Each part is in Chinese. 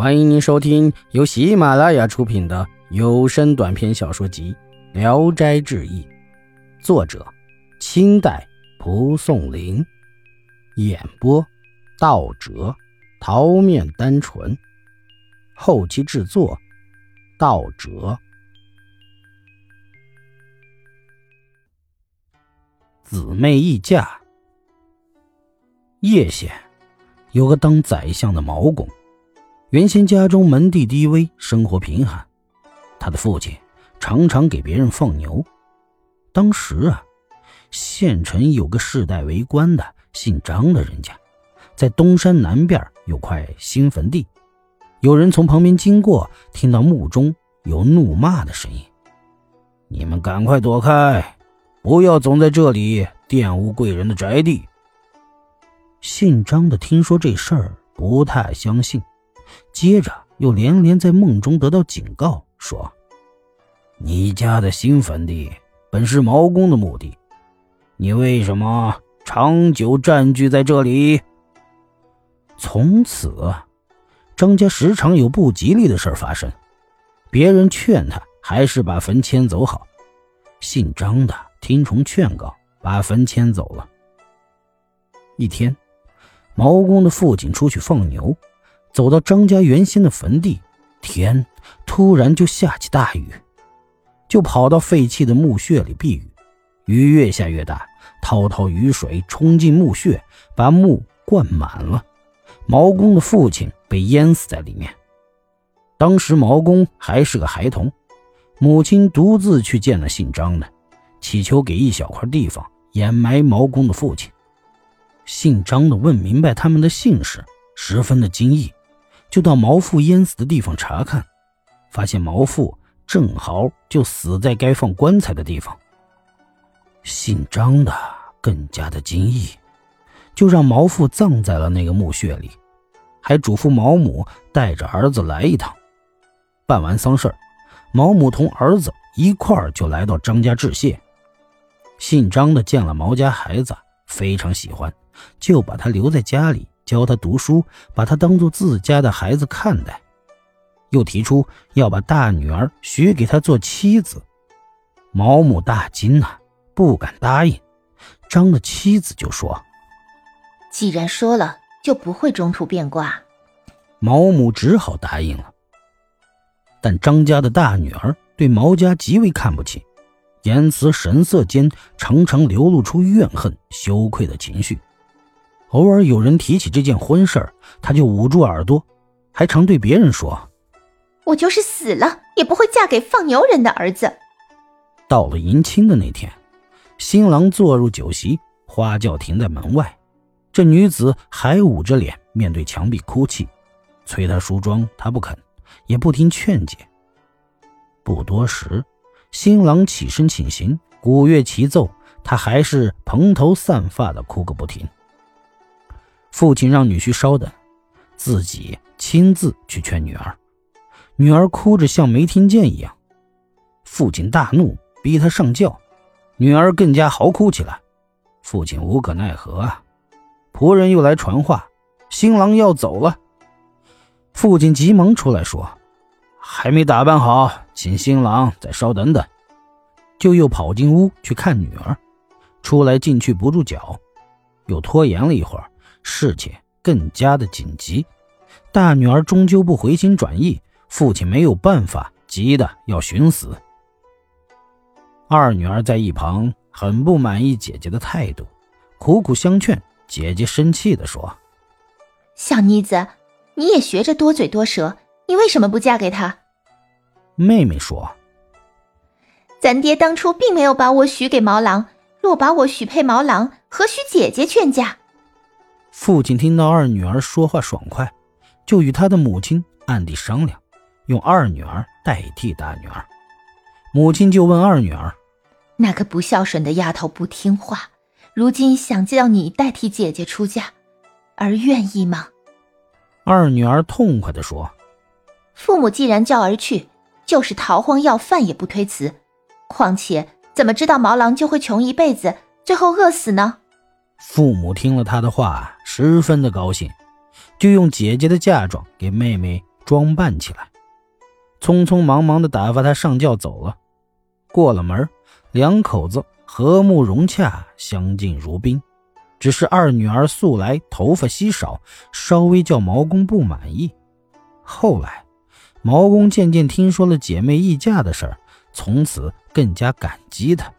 欢迎您收听由喜马拉雅出品的有声短篇小说集《聊斋志异》，作者：清代蒲松龄，演播：道哲、桃面单纯，后期制作：道哲。姊妹议嫁。叶县有个当宰相的毛公。原先家中门第低微，生活贫寒，他的父亲常常给别人放牛。当时啊，县城有个世代为官的姓张的人家，在东山南边有块新坟地。有人从旁边经过，听到墓中有怒骂的声音：“你们赶快躲开，不要总在这里玷污贵人的宅地。”姓张的听说这事儿，不太相信。接着又连连在梦中得到警告，说：“你家的新坟地本是毛公的墓地，你为什么长久占据在这里？”从此，张家时常有不吉利的事发生。别人劝他还是把坟迁走好。姓张的听从劝告，把坟迁走了。一天，毛公的父亲出去放牛。走到张家原先的坟地，天突然就下起大雨，就跑到废弃的墓穴里避雨。雨越下越大，滔滔雨水冲进墓穴，把墓灌满了。毛公的父亲被淹死在里面。当时毛公还是个孩童，母亲独自去见了姓张的，祈求给一小块地方掩埋毛公的父亲。姓张的问明白他们的姓氏，十分的惊异。就到毛父淹死的地方查看，发现毛父正好就死在该放棺材的地方。姓张的更加的惊异，就让毛父葬在了那个墓穴里，还嘱咐毛母带着儿子来一趟。办完丧事毛母同儿子一块儿就来到张家致谢。姓张的见了毛家孩子，非常喜欢，就把他留在家里。教他读书，把他当做自家的孩子看待，又提出要把大女儿许给他做妻子。毛母大惊呐，不敢答应。张的妻子就说：“既然说了，就不会中途变卦。”毛母只好答应了。但张家的大女儿对毛家极为看不起，言辞神色间常常流露出怨恨、羞愧的情绪。偶尔有人提起这件婚事儿，他就捂住耳朵，还常对别人说：“我就是死了也不会嫁给放牛人的儿子。”到了迎亲的那天，新郎坐入酒席，花轿停在门外，这女子还捂着脸面对墙壁哭泣，催她梳妆，她不肯，也不听劝解。不多时，新郎起身请行，鼓乐齐奏，他还是蓬头散发的哭个不停。父亲让女婿稍等，自己亲自去劝女儿。女儿哭着像没听见一样。父亲大怒，逼她上轿。女儿更加嚎哭起来。父亲无可奈何啊！仆人又来传话，新郎要走了。父亲急忙出来说：“还没打扮好，请新郎再稍等等。”就又跑进屋去看女儿。出来进去不住脚，又拖延了一会儿。事情更加的紧急，大女儿终究不回心转意，父亲没有办法，急得要寻死。二女儿在一旁很不满意姐姐的态度，苦苦相劝。姐姐生气地说：“小妮子，你也学着多嘴多舌，你为什么不嫁给他？”妹妹说：“咱爹当初并没有把我许给毛狼，若把我许配毛狼，何须姐姐劝嫁？”父亲听到二女儿说话爽快，就与他的母亲暗地商量，用二女儿代替大女儿。母亲就问二女儿：“那个不孝顺的丫头不听话，如今想叫你代替姐姐出嫁，儿愿意吗？”二女儿痛快地说：“父母既然叫儿去，就是逃荒要饭也不推辞。况且怎么知道毛郎就会穷一辈子，最后饿死呢？”父母听了他的话，十分的高兴，就用姐姐的嫁妆给妹妹装扮起来，匆匆忙忙的打发他上轿走了。过了门，两口子和睦融洽，相敬如宾。只是二女儿素来头发稀少，稍微叫毛公不满意。后来，毛公渐渐听说了姐妹议嫁的事儿，从此更加感激她，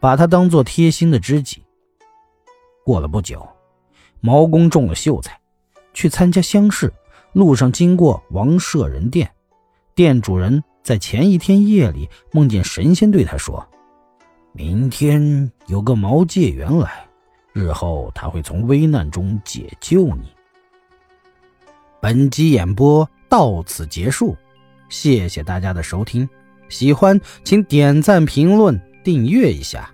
把她当做贴心的知己。过了不久，毛公中了秀才，去参加乡试。路上经过王舍人店，店主人在前一天夜里梦见神仙对他说：“明天有个毛介元来，日后他会从危难中解救你。”本集演播到此结束，谢谢大家的收听，喜欢请点赞、评论、订阅一下。